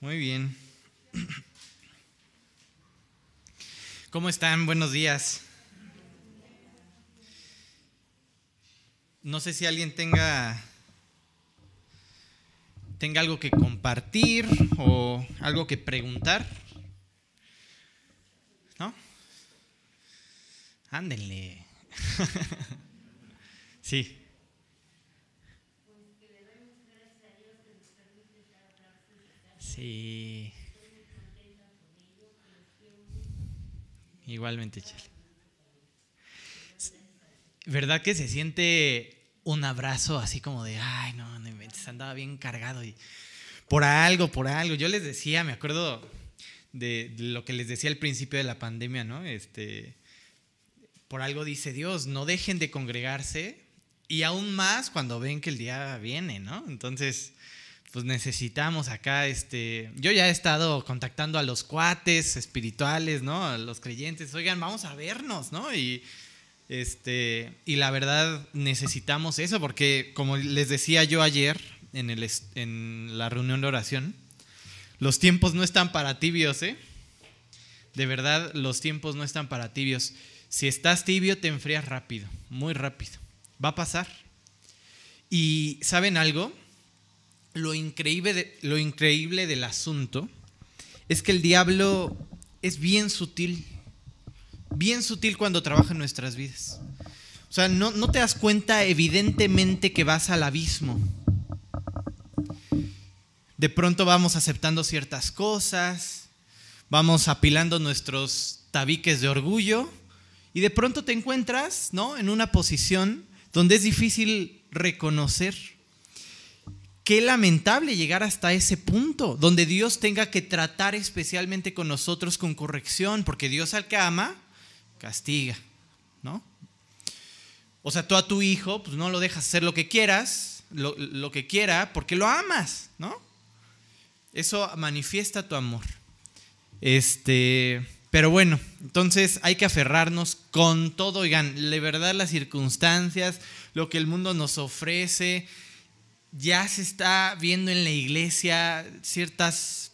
Muy bien. ¿Cómo están? Buenos días. No sé si alguien tenga tenga algo que compartir o algo que preguntar. ¿No? Ándenle. sí. Sí. Igualmente, Chale. ¿Verdad que se siente un abrazo así como de, ay, no, no andaba bien cargado y por algo, por algo. Yo les decía, me acuerdo de, de lo que les decía al principio de la pandemia, ¿no? Este, por algo dice Dios, no dejen de congregarse y aún más cuando ven que el día viene, ¿no? Entonces, pues necesitamos acá, este, yo ya he estado contactando a los cuates espirituales, ¿no? A los creyentes, oigan, vamos a vernos, ¿no? Y, este, y la verdad necesitamos eso porque, como les decía yo ayer en, el, en la reunión de oración, los tiempos no están para tibios, ¿eh? De verdad, los tiempos no están para tibios. Si estás tibio, te enfrías rápido, muy rápido. Va a pasar. Y ¿saben algo? Lo increíble, lo increíble del asunto es que el diablo es bien sutil, bien sutil cuando trabaja en nuestras vidas. O sea, no, no te das cuenta evidentemente que vas al abismo. De pronto vamos aceptando ciertas cosas, vamos apilando nuestros tabiques de orgullo y de pronto te encuentras, ¿no? En una posición donde es difícil reconocer Qué lamentable llegar hasta ese punto, donde Dios tenga que tratar especialmente con nosotros con corrección, porque Dios al que ama, castiga, ¿no? O sea, tú a tu hijo, pues no lo dejas hacer lo que quieras, lo, que quiera, porque lo amas, ¿no? Eso manifiesta tu amor. Este, pero bueno, entonces hay que aferrarnos con todo, oigan, de verdad las circunstancias, lo que el mundo nos ofrece, ya se está viendo en la iglesia ciertas,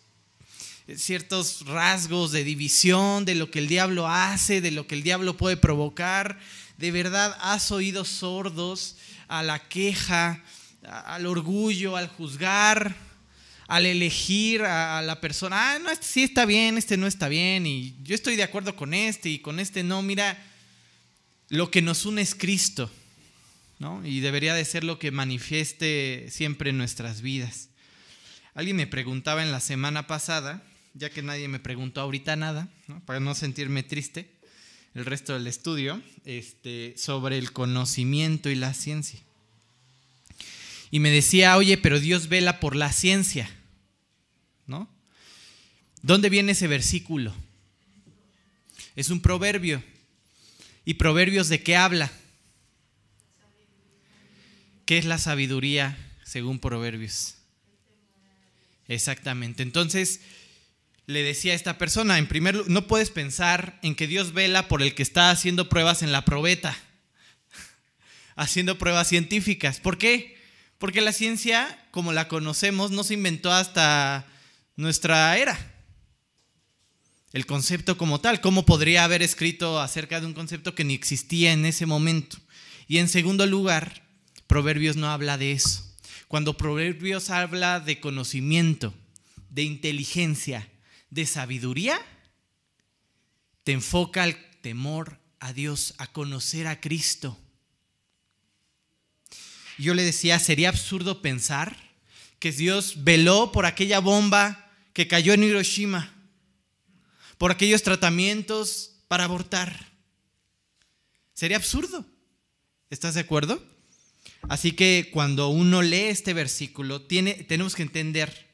ciertos rasgos de división de lo que el diablo hace, de lo que el diablo puede provocar. De verdad has oído sordos a la queja, al orgullo, al juzgar, al elegir a, la persona. Ah, no, este sí está bien, este no está bien, y yo estoy de acuerdo con este y con este no. Mira, lo que nos une es Cristo. Y debería de ser lo que manifieste siempre en nuestras vidas. Alguien me preguntaba en la semana pasada, ya que nadie me preguntó ahorita nada, para no sentirme triste el resto del estudio, este, sobre el conocimiento y la ciencia. Y me decía, oye, pero Dios vela por la ciencia, ¿no? ¿Dónde viene ese versículo? Es un proverbio. ¿Y proverbios de qué habla? ¿Qué es la sabiduría según Proverbios? Exactamente. Entonces, le decía a esta persona, en primer lugar, no puedes pensar en que Dios vela por el que está haciendo pruebas en la probeta, haciendo pruebas científicas. ¿Por qué? Porque la ciencia, como la conocemos, no se inventó hasta nuestra era. El concepto como tal, ¿cómo podría haber escrito acerca de un concepto que ni existía en ese momento? Y en segundo lugar, Proverbios no habla de eso. Cuando Proverbios habla de conocimiento, de inteligencia, de sabiduría, te enfoca al temor a Dios, a conocer a Cristo. Yo le decía, sería absurdo pensar que Dios veló por aquella bomba que cayó en Hiroshima, por aquellos tratamientos para abortar. Sería absurdo. ¿Estás de acuerdo? Así que cuando uno lee este versículo, tiene, tenemos que entender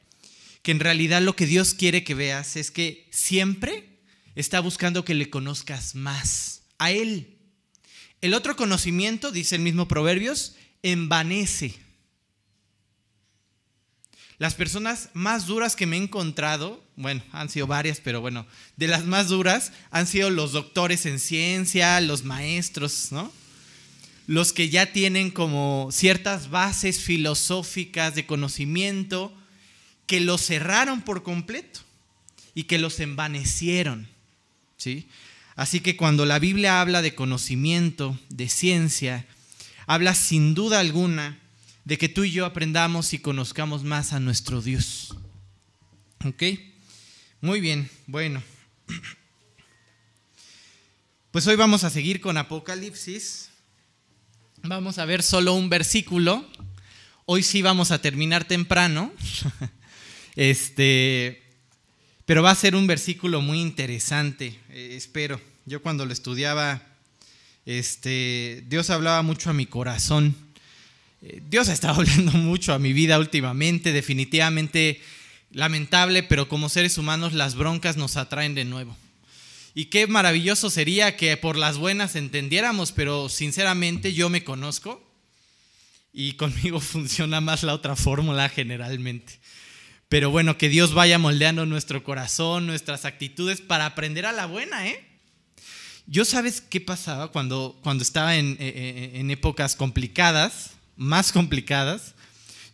que en realidad lo que Dios quiere que veas es que siempre está buscando que le conozcas más a Él. El otro conocimiento, dice el mismo Proverbios, envanece. Las personas más duras que me he encontrado, bueno, han sido varias, pero bueno, de las más duras han sido los doctores en ciencia, los maestros, ¿no? Los que ya tienen como ciertas bases filosóficas de conocimiento, que los cerraron por completo y que los envanecieron. ¿sí? Así que cuando la Biblia habla de conocimiento, de ciencia, habla sin duda alguna de que tú y yo aprendamos y conozcamos más a nuestro Dios. ¿Ok? Muy bien, bueno. Pues hoy vamos a seguir con Apocalipsis. Vamos a ver solo un versículo. Hoy sí vamos a terminar temprano. Este, pero va a ser un versículo muy interesante, eh, espero. Yo cuando lo estudiaba, este, Dios hablaba mucho a mi corazón. Eh, Dios ha estado hablando mucho a mi vida últimamente, definitivamente lamentable, pero como seres humanos las broncas nos atraen de nuevo. Y qué maravilloso sería que por las buenas entendiéramos, pero sinceramente yo me conozco y conmigo funciona más la otra fórmula generalmente. Pero bueno, que Dios vaya moldeando nuestro corazón, nuestras actitudes para aprender a la buena, ¿eh? Yo sabes qué pasaba cuando, cuando estaba en, eh, eh, en épocas complicadas, más complicadas.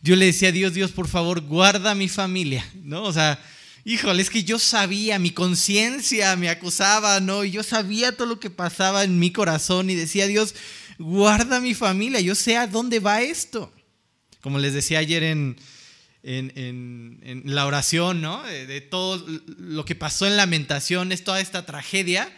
Yo le decía a Dios, Dios, por favor, guarda mi familia, ¿no? O sea, híjole, es que yo sabía, mi conciencia me acusaba, ¿no? Y yo sabía todo lo que pasaba en mi corazón y decía, Dios, guarda mi familia, yo sé a dónde va esto. Como les decía ayer en, en, la oración, ¿no? De, todo lo que pasó en lamentaciones, toda esta tragedia.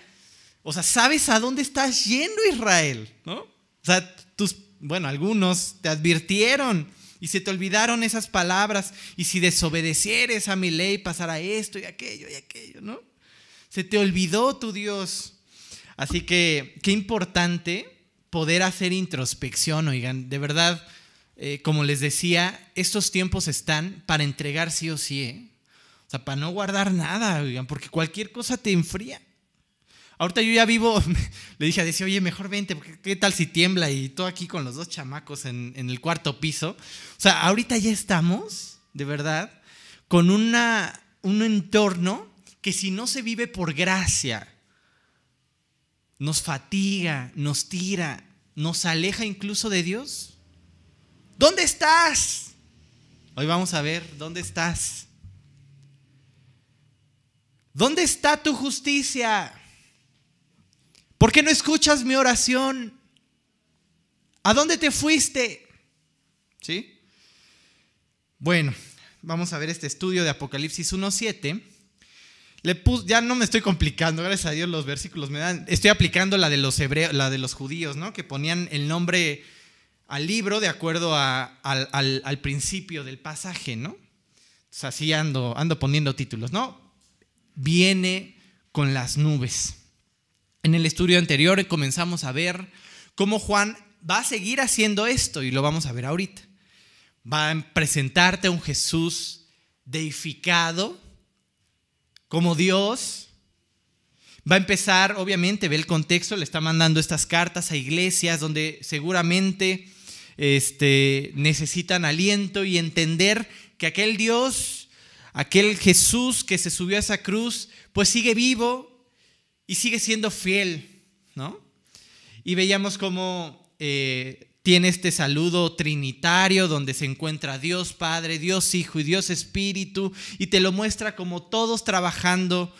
O sea, ¿sabes a dónde estás yendo, Israel? ¿No? O sea, tus, bueno, algunos te advirtieron y se te olvidaron esas palabras. Y si desobedecieres a mi ley, pasará esto y aquello y aquello, ¿no? Se te olvidó tu Dios. Así que qué importante poder hacer introspección, oigan, de verdad eh, como les decía, estos tiempos están para entregar sí o sí, ¿eh? O sea, para no guardar nada, oigan, porque cualquier cosa te enfría. Ahorita yo ya vivo, le dije a decir, oye, mejor vente, porque qué tal si tiembla y todo aquí con los dos chamacos en, el cuarto piso. O sea, ahorita ya estamos, de verdad, con un entorno que si no se vive por gracia, nos fatiga, nos tira, nos aleja incluso de Dios. ¿Dónde estás? Hoy vamos a ver, ¿dónde estás? ¿Dónde está tu justicia? ¿Por qué no escuchas mi oración? ¿A dónde te fuiste? ¿Sí? Bueno, vamos a ver este estudio de Apocalipsis 1.7. Le ya no me estoy complicando, gracias a Dios los versículos me dan. Estoy aplicando la de los hebreos, la de los judíos, ¿no? Que ponían el nombre al libro de acuerdo al, principio del pasaje, ¿no? así ando, ando poniendo títulos, ¿no? Viene con las nubes. En el estudio anterior comenzamos a ver cómo Juan va a seguir haciendo esto y lo vamos a ver ahorita. Va a presentarte a un Jesús deificado como Dios. Va a empezar, obviamente, ve el contexto, le está mandando estas cartas a iglesias donde seguramente este, necesitan aliento y entender que aquel Dios, aquel Jesús que se subió a esa cruz, pues sigue vivo y sigue siendo fiel, ¿no? Y veíamos cómo eh, tiene este saludo trinitario donde se encuentra Dios Padre, Dios Hijo y Dios Espíritu y te lo muestra como todos trabajando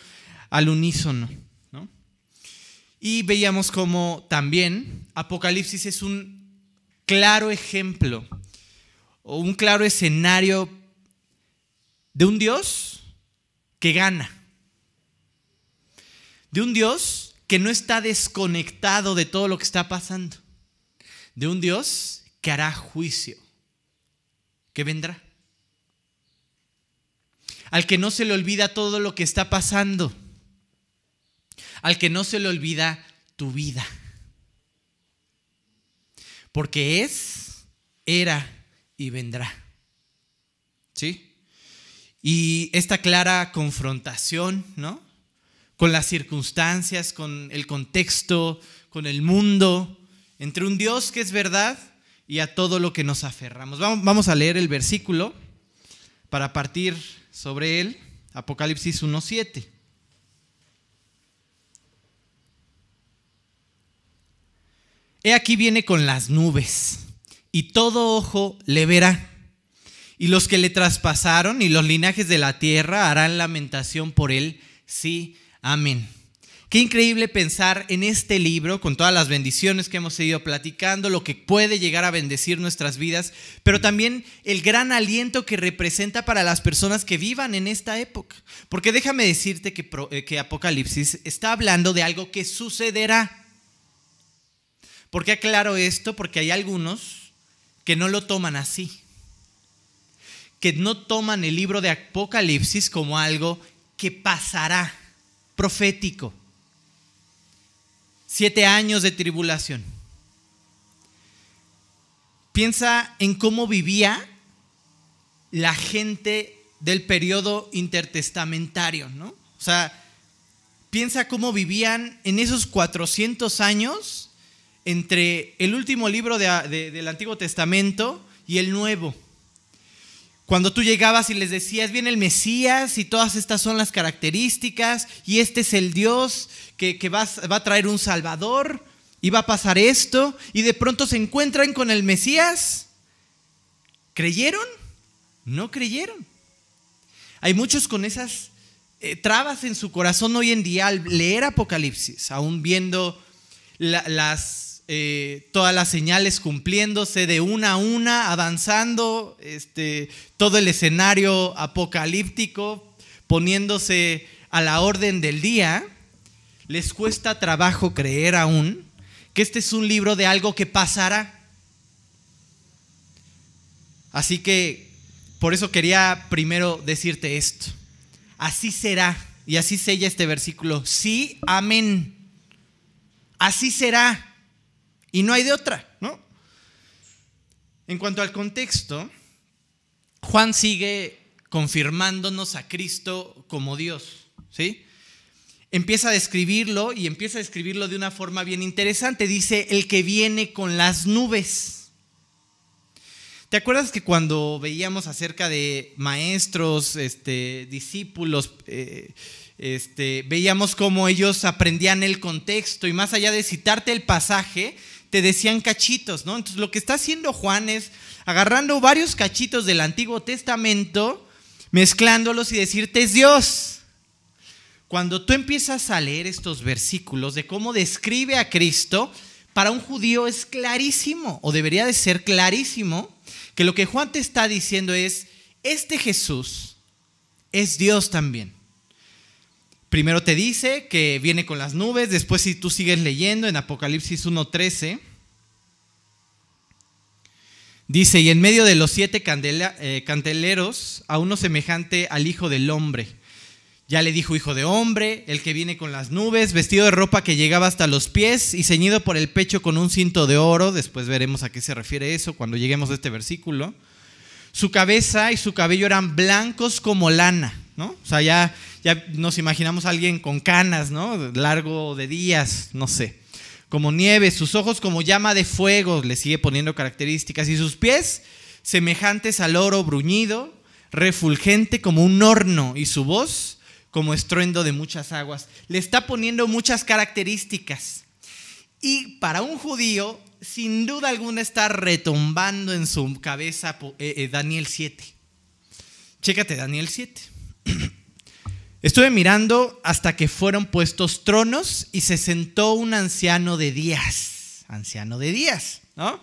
al unísono. ¿no? Y veíamos como también Apocalipsis es un claro ejemplo o un claro escenario de un Dios que gana, de un Dios que no está desconectado de todo lo que está pasando, de un Dios que hará juicio, que vendrá, al que no se le olvida todo lo que está pasando, al que no se le olvida tu vida porque es, era y vendrá. ¿Sí? Y esta clara confrontación, ¿no? Con las circunstancias, con el contexto, con el mundo, entre un Dios que es verdad y a todo lo que nos aferramos. Vamos a leer el versículo para partir sobre él, Apocalipsis 1.7. He aquí viene con las nubes, y todo ojo le verá, y los que le traspasaron y los linajes de la tierra harán lamentación por él. Sí, amén. Qué increíble pensar en este libro, con todas las bendiciones que hemos ido platicando, lo que puede llegar a bendecir nuestras vidas, pero también el gran aliento que representa para las personas que vivan en esta época. Porque déjame decirte que, eh, que Apocalipsis está hablando de algo que sucederá. ¿Por qué aclaro esto? Porque hay algunos que no lo toman así que no toman el libro de Apocalipsis como algo que pasará, profético. Siete años de tribulación. Piensa en cómo vivía la gente del periodo intertestamentario, ¿no? O sea, piensa cómo vivían en esos 400 años entre el último libro del Antiguo Testamento y el Nuevo. Cuando tú llegabas y les decías, viene el Mesías y todas estas son las características y este es el Dios que, va, va a traer un Salvador y va a pasar esto y de pronto se encuentran con el Mesías, ¿creyeron? No creyeron. Hay muchos con esas eh, trabas en su corazón hoy en día al leer Apocalipsis, aún viendo las eh, todas las señales cumpliéndose de una a una, avanzando, este, todo el escenario apocalíptico poniéndose a la orden del día, les cuesta trabajo creer aún que este es un libro de algo que pasará. Así que por eso quería primero decirte esto. Así será. Y así sella este versículo. Sí, amén. Así será. Y no hay de otra, ¿no? En cuanto al contexto, Juan sigue confirmándonos a Cristo como Dios, ¿sí? Empieza a describirlo y empieza a describirlo de una forma bien interesante. Dice, el que viene con las nubes. ¿Te acuerdas que cuando veíamos acerca de maestros, este, discípulos, eh, este, veíamos cómo ellos aprendían el contexto y más allá de citarte el pasaje, te decían cachitos, ¿no? Entonces lo que está haciendo Juan es agarrando varios cachitos del Antiguo Testamento, mezclándolos y decirte es Dios. Cuando tú empiezas a leer estos versículos de cómo describe a Cristo, para un judío es clarísimo, o debería de ser clarísimo, que lo que Juan te está diciendo es, este Jesús es Dios también. Primero te dice que viene con las nubes, después si tú sigues leyendo en Apocalipsis 1.13, dice, y en medio de los siete eh, candeleros, a uno semejante al Hijo del Hombre. Ya le dijo Hijo de Hombre, el que viene con las nubes, vestido de ropa que llegaba hasta los pies y ceñido por el pecho con un cinto de oro. Después veremos a qué se refiere eso cuando lleguemos a este versículo. Su cabeza y su cabello eran blancos como lana, ¿no? O sea, ya ya nos imaginamos a alguien con canas, ¿no? Largo de días, no sé. Como nieve, sus ojos como llama de fuego, le sigue poniendo características, y sus pies semejantes al oro bruñido, refulgente como un horno, y su voz como estruendo de muchas aguas. Le está poniendo muchas características. Y para un judío, sin duda alguna está retumbando en su cabeza eh, eh, Daniel 7. Chécate Daniel 7. Estuve mirando hasta que fueron puestos tronos y se sentó un anciano de días, anciano de días, ¿no?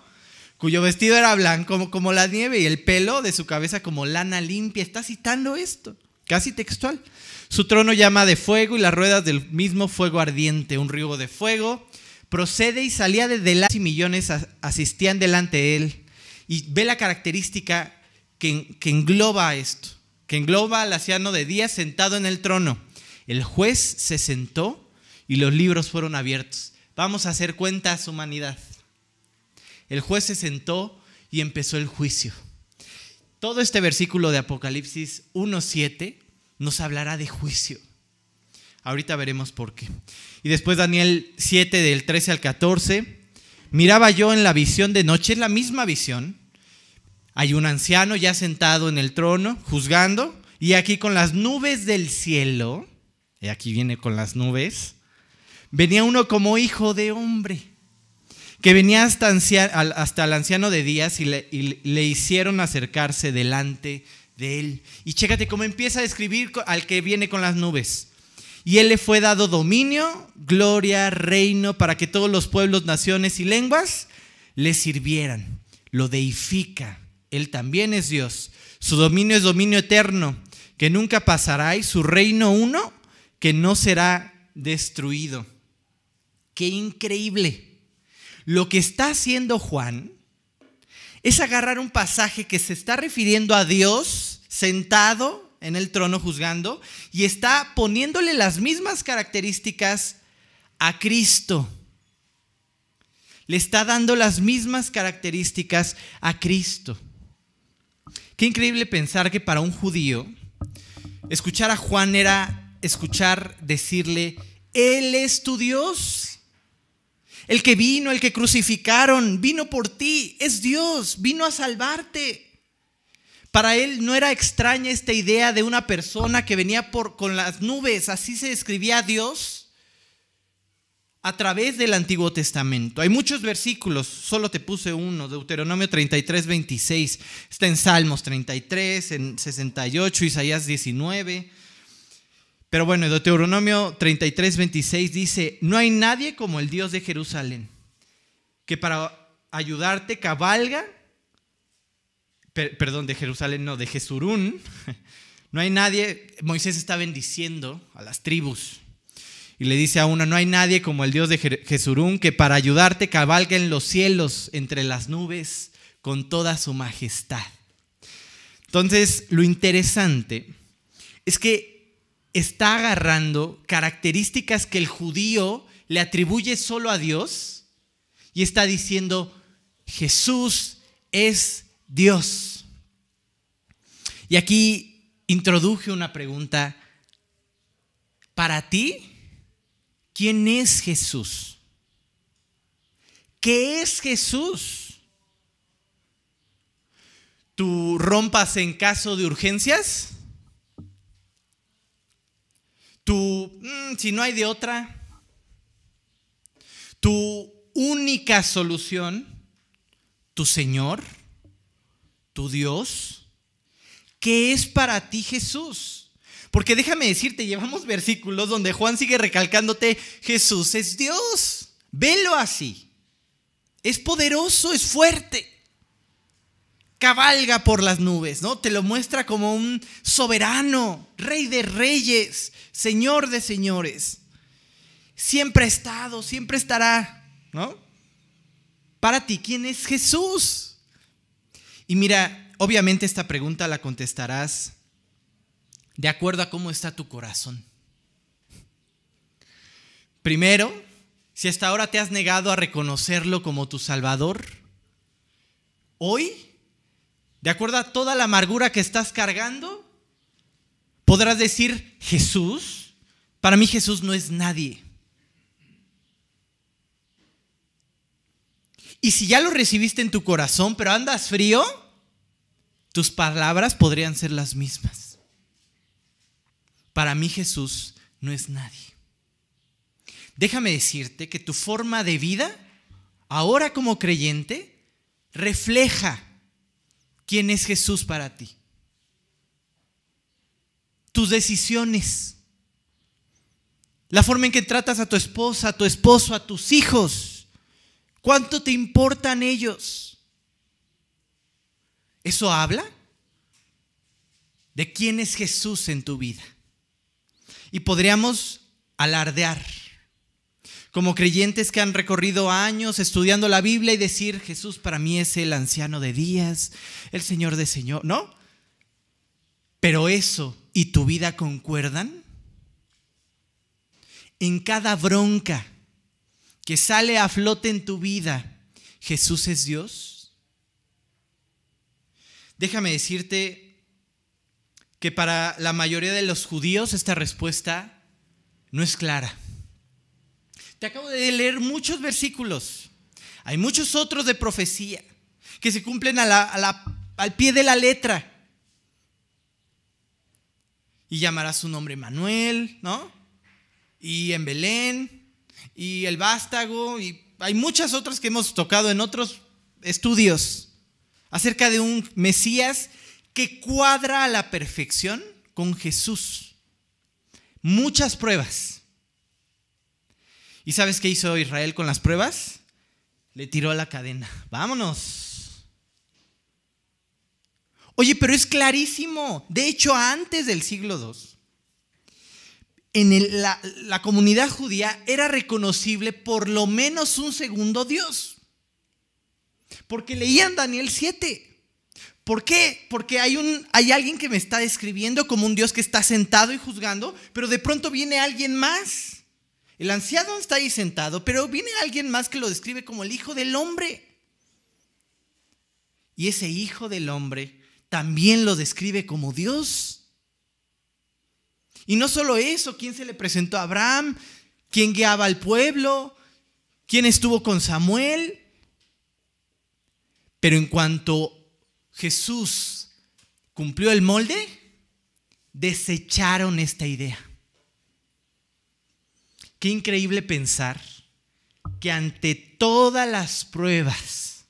Cuyo vestido era blanco como, la nieve y el pelo de su cabeza como lana limpia. Está citando esto, casi textual. Su trono llama de fuego y las ruedas del mismo fuego ardiente, un río de fuego. Procede y salía de delante y millones asistían delante de él. Y ve la característica que, que engloba esto que engloba al anciano de día sentado en el trono. El juez se sentó y los libros fueron abiertos. Vamos a hacer cuentas, humanidad. El juez se sentó y empezó el juicio. Todo este versículo de Apocalipsis 1.7 nos hablará de juicio. Ahorita veremos por qué. Y después Daniel 7 del 13 al 14. Miraba yo en la visión de noche, es la misma visión, hay un anciano ya sentado en el trono, juzgando, y aquí con las nubes del cielo, y aquí viene con las nubes, venía uno como hijo de hombre, que venía hasta, el anciano de días y le, y le hicieron acercarse delante de él. Y chécate cómo empieza a describir al que viene con las nubes. Y él le fue dado dominio, gloria, reino, para que todos los pueblos, naciones y lenguas le sirvieran. Lo deifica. Él también es Dios. Su dominio es dominio eterno, que nunca pasará, y su reino uno, que no será destruido. Qué increíble. Lo que está haciendo Juan es agarrar un pasaje que se está refiriendo a Dios sentado en el trono juzgando y está poniéndole las mismas características a Cristo. Le está dando las mismas características a Cristo. Qué increíble pensar que para un judío escuchar a Juan era escuchar decirle, Él es tu Dios el que vino, el que crucificaron, vino por ti, es Dios, vino a salvarte. Para él no era extraña esta idea de una persona que venía con las nubes, así se describía a Dios a través del Antiguo Testamento. Hay muchos versículos, solo te puse uno, Deuteronomio 33, 26, está en Salmos 33, en 68, Isaías 19. Pero bueno, Deuteronomio 33, 26 dice, no hay nadie como el Dios de Jerusalén, que para ayudarte cabalga, perdón, de Jerusalén, no, de Jesurún, no hay nadie, Moisés está bendiciendo a las tribus. Y le dice a uno, no hay nadie como el Dios de Jesurún que para ayudarte cabalga en los cielos entre las nubes con toda su majestad. Entonces, lo interesante es que está agarrando características que el judío le atribuye solo a Dios y está diciendo, Jesús es Dios. Y aquí introduje una pregunta. Para ti, ¿quién es Jesús? ¿Qué es Jesús? ¿Tú rompas en caso de urgencias? tu, mm, si no hay de otra, tu única solución, tu Señor, tu Dios, ¿qué es para ti Jesús? Porque déjame decirte, llevamos versículos donde Juan sigue recalcándote, Jesús es Dios, velo así, es poderoso, es fuerte cabalga por las nubes, ¿no? Te lo muestra como un soberano, rey de reyes, señor de señores. Siempre ha estado, siempre estará, ¿no? Para ti, ¿quién es Jesús? Y mira, obviamente esta pregunta la contestarás de acuerdo a cómo está tu corazón. Primero, si hasta ahora te has negado a reconocerlo como tu Salvador, hoy de acuerdo a toda la amargura que estás cargando, podrás decir, Jesús, para mí Jesús no es nadie. Y si ya lo recibiste en tu corazón, pero andas frío, tus palabras podrían ser las mismas. Para mí Jesús no es nadie. Déjame decirte que tu forma de vida, ahora como creyente, refleja quién es Jesús para ti. Tus decisiones. La forma en que tratas a tu esposa, a tu esposo, a tus hijos. ¿Cuánto te importan ellos? ¿Eso habla? De quién es Jesús en tu vida. Y podríamos alardear como creyentes que han recorrido años estudiando la Biblia y decir, Jesús para mí es el anciano de días, el Señor de Señor, ¿no? Pero eso y tu vida concuerdan. En cada bronca que sale a flote en tu vida, Jesús es Dios. Déjame decirte que para la mayoría de los judíos esta respuesta no es clara. Te acabo de leer muchos versículos. Hay muchos otros de profecía que se cumplen al pie de la letra. Y llamará su nombre Manuel, ¿no? Y en Belén, y el vástago, y hay muchas otras que hemos tocado en otros estudios acerca de un Mesías que cuadra a la perfección con Jesús. Muchas pruebas. ¿Y sabes qué hizo Israel con las pruebas? Le tiró la cadena. Vámonos. Oye, pero es clarísimo. De hecho, antes del siglo II, en la, la comunidad judía era reconocible por lo menos un segundo Dios. Porque leían Daniel 7. ¿Por qué? Porque hay, un, hay alguien que me está describiendo como un Dios que está sentado y juzgando, pero de pronto viene alguien más. El anciano está ahí sentado, pero viene alguien más que lo describe como el Hijo del Hombre. Y ese Hijo del Hombre también lo describe como Dios. Y no solo eso, ¿quién se le presentó a Abraham? ¿Quién guiaba al pueblo? ¿Quién estuvo con Samuel? Pero en cuanto Jesús cumplió el molde, desecharon esta idea. Qué increíble pensar que ante todas las pruebas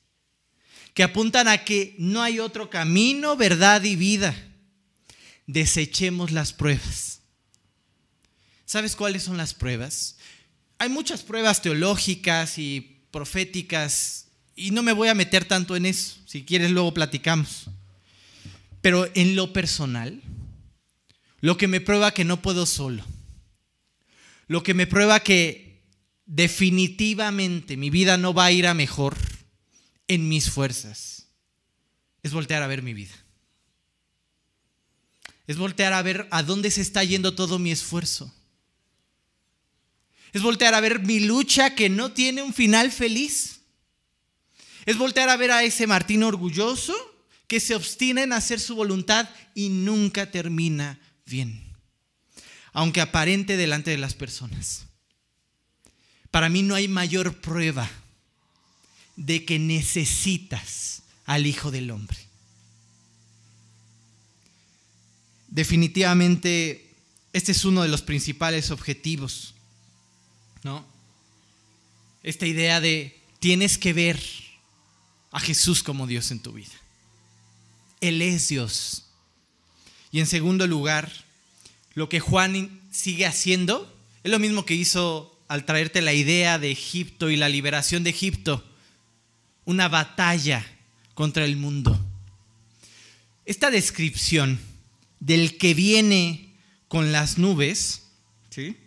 que apuntan a que no hay otro camino, verdad y vida, desechemos las pruebas. ¿Sabes cuáles son las pruebas? Hay muchas pruebas teológicas y proféticas y no me voy a meter tanto en eso. Si quieres, luego platicamos. Pero en lo personal, lo que me prueba que no puedo solo, lo que me prueba que definitivamente mi vida no va a ir a mejor en mis fuerzas, es voltear a ver mi vida. Es voltear a ver a dónde se está yendo todo mi esfuerzo. Es voltear a ver mi lucha que no tiene un final feliz. Es voltear a ver a ese Martín orgulloso que se obstina en hacer su voluntad y nunca termina bien, aunque aparente delante de las personas. Para mí no hay mayor prueba de que necesitas al Hijo del Hombre. Definitivamente, este es uno de los principales objetivos, ¿no? Esta idea de tienes que ver a Jesús como Dios en tu vida. Él es Dios. Y en segundo lugar, lo que Juan sigue haciendo es lo mismo que hizo al traerte la idea de Egipto y la liberación de Egipto. Una batalla contra el mundo. Esta descripción del que viene con las nubes, ¿sí?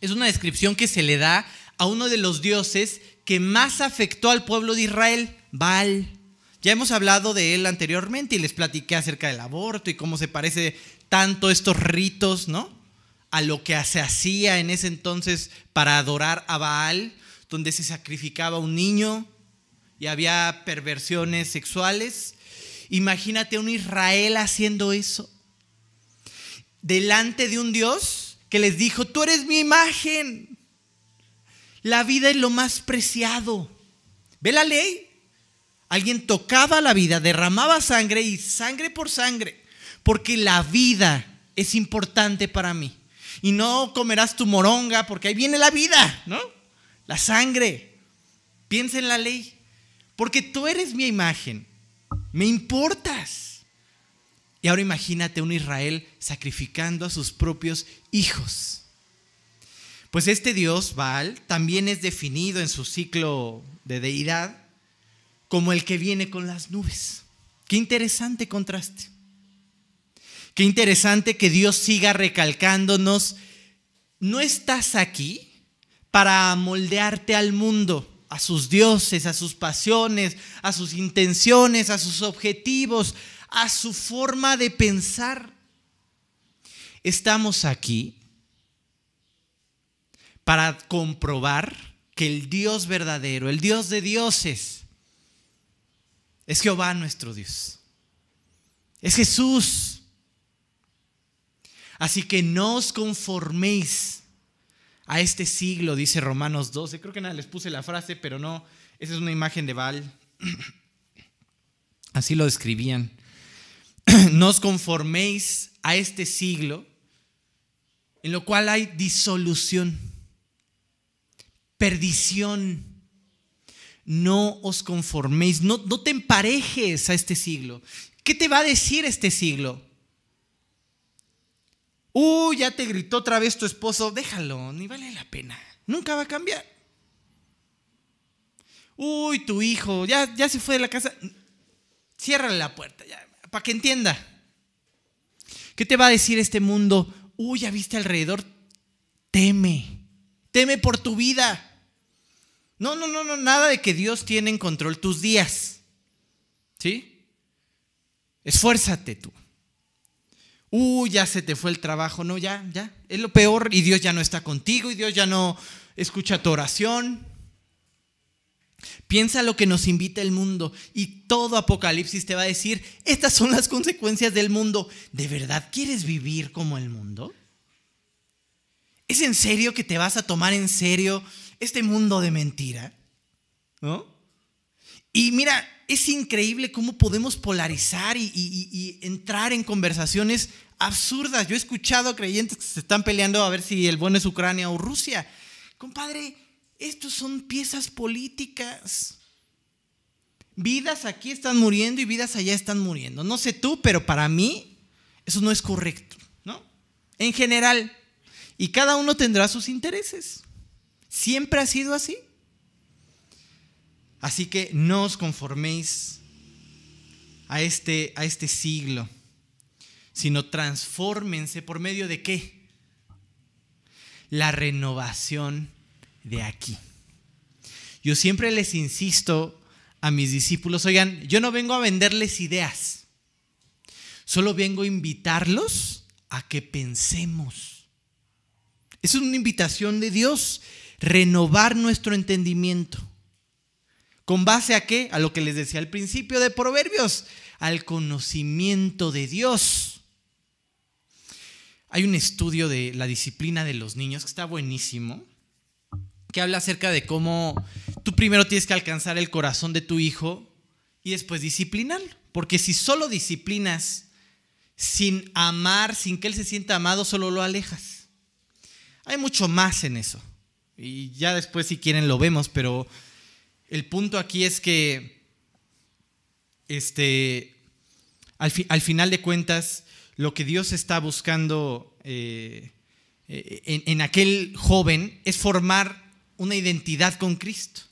es una descripción que se le da a uno de los dioses que más afectó al pueblo de Israel, Baal. Ya hemos hablado de él anteriormente y les platiqué acerca del aborto y cómo se parece tanto estos ritos, ¿no? A lo que se hacía en ese entonces para adorar a Baal, donde se sacrificaba un niño y había perversiones sexuales. Imagínate un Israel haciendo eso. Delante de un Dios que les dijo, tú eres mi imagen, la vida es lo más preciado. ¿Ve la ley? Alguien tocaba la vida, derramaba sangre y sangre por sangre, porque la vida es importante para mí. Y no comerás tu moronga, porque ahí viene la vida, ¿no? La sangre. Piensa en la ley, porque tú eres mi imagen, me importas. Y ahora imagínate un Israel sacrificando a sus propios hijos. Pues este dios, Baal, también es definido en su ciclo de deidad como el que viene con las nubes. Qué interesante contraste. Qué interesante que Dios siga recalcándonos, no estás aquí para moldearte al mundo, a sus dioses, a sus pasiones, a sus intenciones, a sus objetivos, a su forma de pensar. Estamos aquí para comprobar que el Dios verdadero, el Dios de dioses, es Jehová nuestro Dios. Es Jesús. Así que no os conforméis a este siglo, dice Romanos 12. Creo que nada, les puse la frase, pero no, esa es una imagen de Baal. Así lo describían. No os conforméis a este siglo en lo cual hay disolución perdición. No os conforméis, no, no te emparejes a este siglo. ¿Qué te va a decir este siglo? Uy, ya te gritó otra vez tu esposo, déjalo, ni vale la pena. Nunca va a cambiar. Uy, tu hijo, ya, ya se fue de la casa. Ciérrale la puerta, ya, para que entienda. ¿Qué te va a decir este mundo? Uy, ya viste alrededor. Teme, teme por tu vida. No, no, no, no, nada de que Dios tiene en control tus días. ¿Sí? Esfuérzate tú. Uy, ya se te fue el trabajo. No, ya, ya. Es lo peor y Dios ya no está contigo y Dios ya no escucha tu oración. Piensa lo que nos invita el mundo y todo Apocalipsis te va a decir, estas son las consecuencias del mundo. ¿De verdad quieres vivir como el mundo? ¿Es en serio que te vas a tomar en serio este mundo de mentira? ¿No? Y mira, es increíble cómo podemos polarizar y, entrar en conversaciones absurdas. Yo he escuchado creyentes que se están peleando a ver si el bueno es Ucrania o Rusia. Compadre, estos son piezas políticas. Vidas aquí están muriendo y vidas allá están muriendo. No sé tú, pero para mí eso no es correcto, ¿no? En general. Y cada uno tendrá sus intereses. Siempre ha sido así. Así que no os conforméis a este, a este siglo, sino transfórmense por medio de qué? La renovación de aquí. Yo siempre les insisto a mis discípulos, oigan, yo no vengo a venderles ideas, solo vengo a invitarlos a que pensemos. Es una invitación de Dios, renovar nuestro entendimiento. ¿Con base a qué? A lo que les decía al principio de Proverbios, al conocimiento de Dios. Hay un estudio de la disciplina de los niños que está buenísimo que habla acerca de cómo tú primero tienes que alcanzar el corazón de tu hijo y después disciplinarlo. Porque si solo disciplinas sin amar, sin que él se sienta amado, solo lo alejas. Hay mucho más en eso. Y ya después si quieren lo vemos, pero el punto aquí es que este, al, final de cuentas, lo que Dios está buscando eh, eh, en, en aquel joven es formar una identidad con Cristo,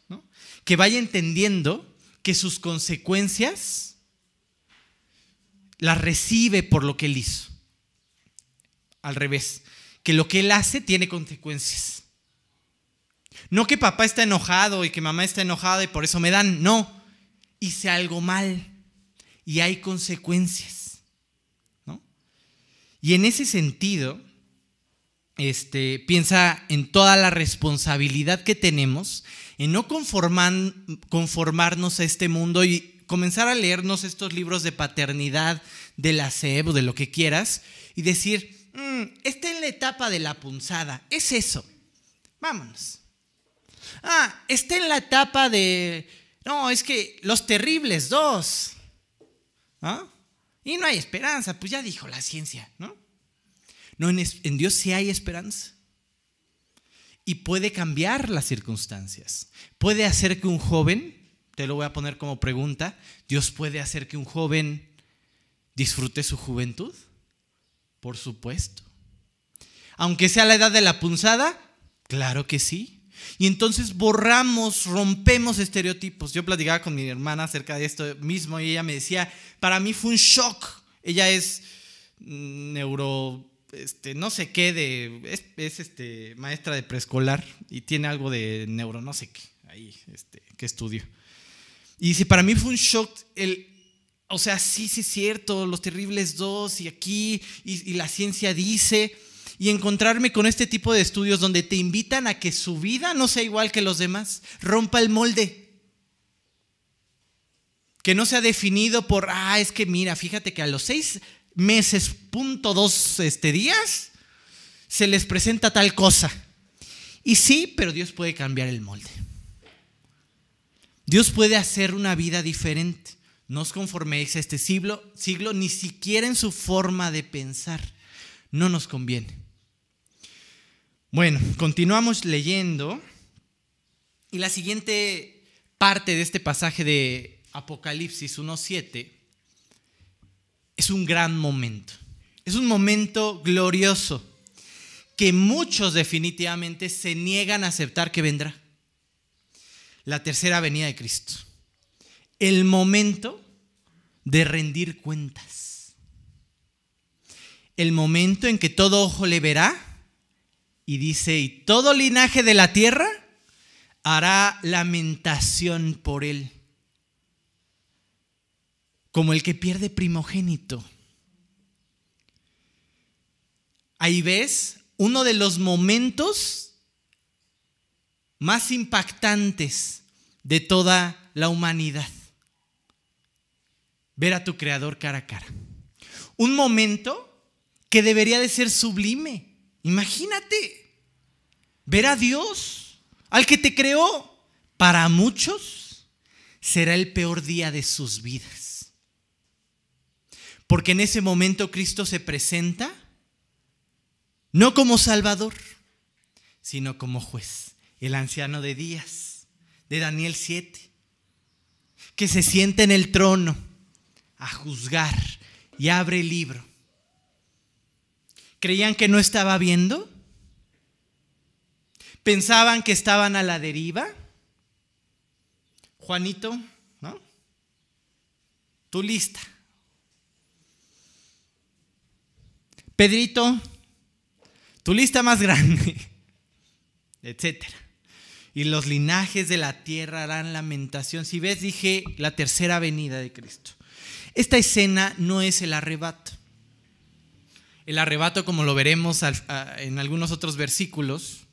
que vaya entendiendo que sus consecuencias las recibe por lo que él hizo. Al revés, que lo que él hace tiene consecuencias. No que papá está enojado y que mamá está enojada y por eso me dan, no, hice algo mal y hay consecuencias. Y en ese sentido, este, piensa en toda la responsabilidad que tenemos en no conformarnos a este mundo y comenzar a leernos estos libros de paternidad, de la SEB o de lo que quieras y decir, mm, está en la etapa de la punzada, es eso, vámonos. Ah, está en la etapa de, no, es que los terribles dos, ¿ah? Y no hay esperanza, pues ya dijo la ciencia, ¿no? No, en, Dios sí hay esperanza. Y puede cambiar las circunstancias. Puede hacer que un joven, te lo voy a poner como pregunta, Dios puede hacer que un joven disfrute su juventud. Por supuesto. Aunque sea la edad de la punzada, claro que sí. Y entonces borramos, rompemos estereotipos. Yo platicaba con mi hermana acerca de esto mismo y ella me decía, para mí fue un shock. Ella es neuro este, no sé qué de, es, este, maestra de preescolar y tiene algo de neuro, no sé qué, ahí, este, qué estudio. Y dice, para mí fue un shock el, o sea, sí, sí es cierto, los terribles dos y aquí, y, y la ciencia dice, y encontrarme con este tipo de estudios donde te invitan a que su vida no sea igual que los demás, rompa el molde. Que no sea definido por, ah, es que mira, fíjate que a los seis meses, punto dos este, días, se les presenta tal cosa. Y sí, pero Dios puede cambiar el molde. Dios puede hacer una vida diferente. No os conforméis a este siglo, siglo, ni siquiera en su forma de pensar. No nos conviene. Bueno, continuamos leyendo Y la siguiente parte de este pasaje de Apocalipsis 1.7 es un gran momento. Es un momento glorioso que muchos definitivamente se niegan a aceptar que vendrá. La tercera venida de Cristo. El momento de rendir cuentas. El momento en que todo ojo le verá y dice, y todo linaje de la tierra hará lamentación por él, como el que pierde primogénito. Ahí ves uno de los momentos más impactantes de toda la humanidad. Ver a tu creador cara a cara. Un momento que debería de ser sublime. Imagínate ver a Dios, al que te creó. Para muchos será el peor día de sus vidas. Porque en ese momento Cristo se presenta no como Salvador, sino como juez, el anciano de días, de Daniel 7, que se siente en el trono a juzgar y abre el libro. ¿Creían que no estaba viendo? ¿Pensaban que estaban a la deriva? Juanito, ¿no? Tu lista. Pedrito, tu lista más grande, etcétera. Y los linajes de la tierra harán lamentación. Si ves, dije la tercera venida de Cristo. Esta escena no es el arrebato. El arrebato, como lo veremos en algunos otros versículos,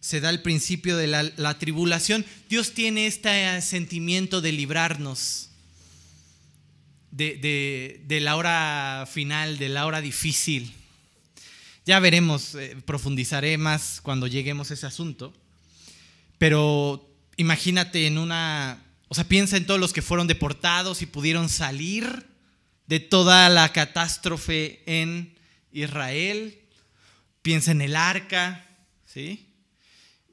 se da al principio de la, tribulación. Dios tiene este sentimiento de librarnos de, de la hora final, de la hora difícil ya veremos, eh, profundizaré más cuando lleguemos a ese asunto. Pero imagínate en una, o sea, piensa en todos los que fueron deportados y pudieron salir de toda la catástrofe en Israel. Piensa en el arca, ¿sí?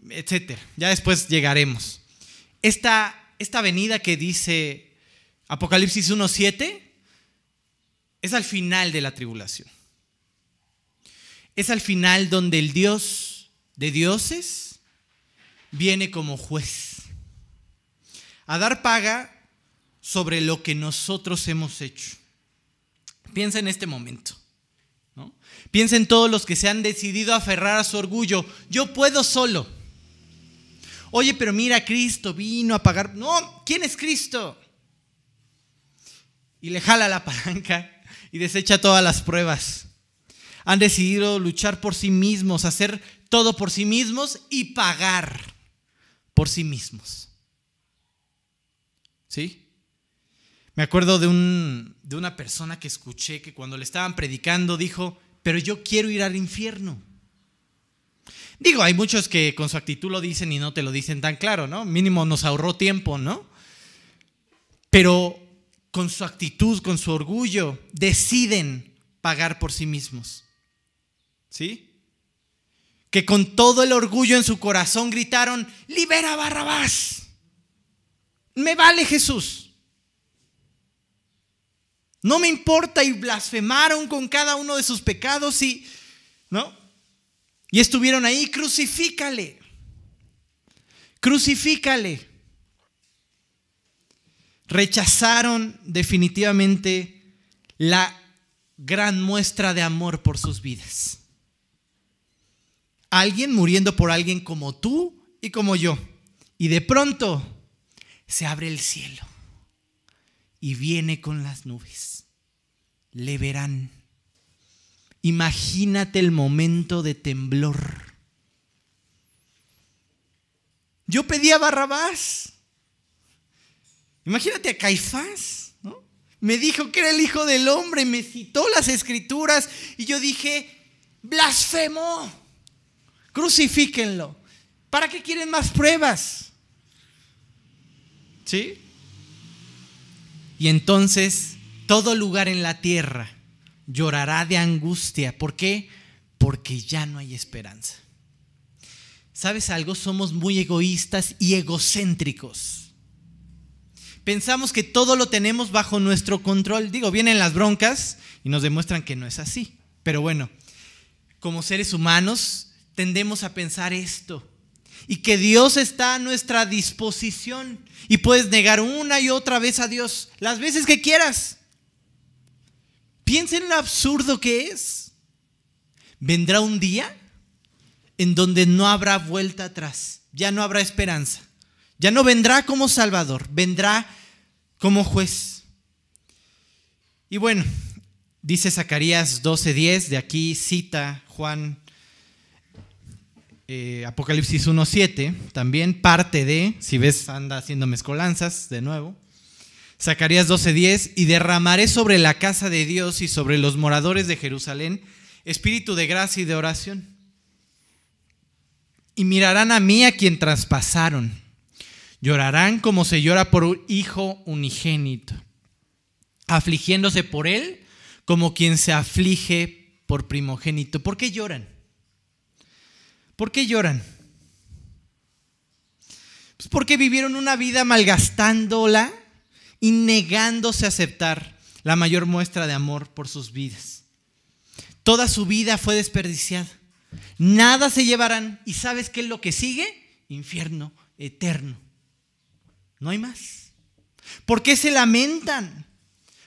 Etcétera. Ya después llegaremos. Esta, esta venida que dice Apocalipsis 1.7 es al final de la tribulación es al final donde el Dios de dioses viene como juez a dar paga sobre lo que nosotros hemos hecho. Piensa en este momento. ¿no? Piensa en todos los que se han decidido aferrar a su orgullo. Yo puedo solo. Oye, pero mira, Cristo vino a pagar. No, ¿quién es Cristo? Y le jala la palanca y desecha todas las pruebas han decidido luchar por sí mismos, hacer todo por sí mismos y pagar por sí mismos. ¿Sí? Me acuerdo de, un, de una persona que escuché que cuando le estaban predicando dijo, pero yo quiero ir al infierno. Digo, hay muchos que con su actitud lo dicen y no te lo dicen tan claro, ¿no? Mínimo nos ahorró tiempo, ¿no? Pero con su actitud, con su orgullo, deciden pagar por sí mismos. ¿Sí? Que con todo el orgullo en su corazón gritaron, libera Barrabás. Me vale Jesús. No me importa y blasfemaron con cada uno de sus pecados y, ¿no? Y estuvieron ahí, crucifícale. Crucifícale. Rechazaron definitivamente la gran muestra de amor por sus vidas alguien muriendo por alguien como tú y como yo. Y de pronto se abre el cielo y viene con las nubes. Le verán. Imagínate el momento de temblor. Yo pedí a Barrabás. Imagínate a Caifás. ¿no? Me dijo que era el hijo del hombre, me citó las escrituras y yo dije, blasfemó crucifíquenlo. ¿Para qué quieren más pruebas? ¿Sí? Y entonces todo lugar en la tierra llorará de angustia. ¿Por qué? Porque ya no hay esperanza. ¿sabes algo? Somos muy egoístas y egocéntricos. Pensamos que todo lo tenemos bajo nuestro control. Digo, vienen las broncas y nos demuestran que no es así. Pero bueno, como seres humanos tendemos a pensar esto. Y que Dios está a nuestra disposición. Y puedes negar una y otra vez a Dios, las veces que quieras. Piensa en lo absurdo que es. Vendrá un día en donde no habrá vuelta atrás, ya no habrá esperanza, ya no vendrá como Salvador, vendrá como juez. Y bueno, dice Zacarías 12:10, de aquí cita Juan eh, Apocalipsis 1:7, también parte de, si ves, anda haciendo mezcolanzas de nuevo. Zacarías 12:10, y derramaré sobre la casa de Dios y sobre los moradores de Jerusalén espíritu de gracia y de oración. Y mirarán a mí a quien traspasaron. Llorarán como se llora por un hijo unigénito, afligiéndose por él como quien se aflige por primogénito. ¿Por qué lloran? ¿Por qué lloran? Pues porque vivieron una vida malgastándola y negándose a aceptar la mayor muestra de amor por sus vidas. Toda su vida fue desperdiciada. Nada se llevarán. ¿Y sabes qué es lo que sigue? Infierno eterno. No hay más. ¿Por qué se lamentan?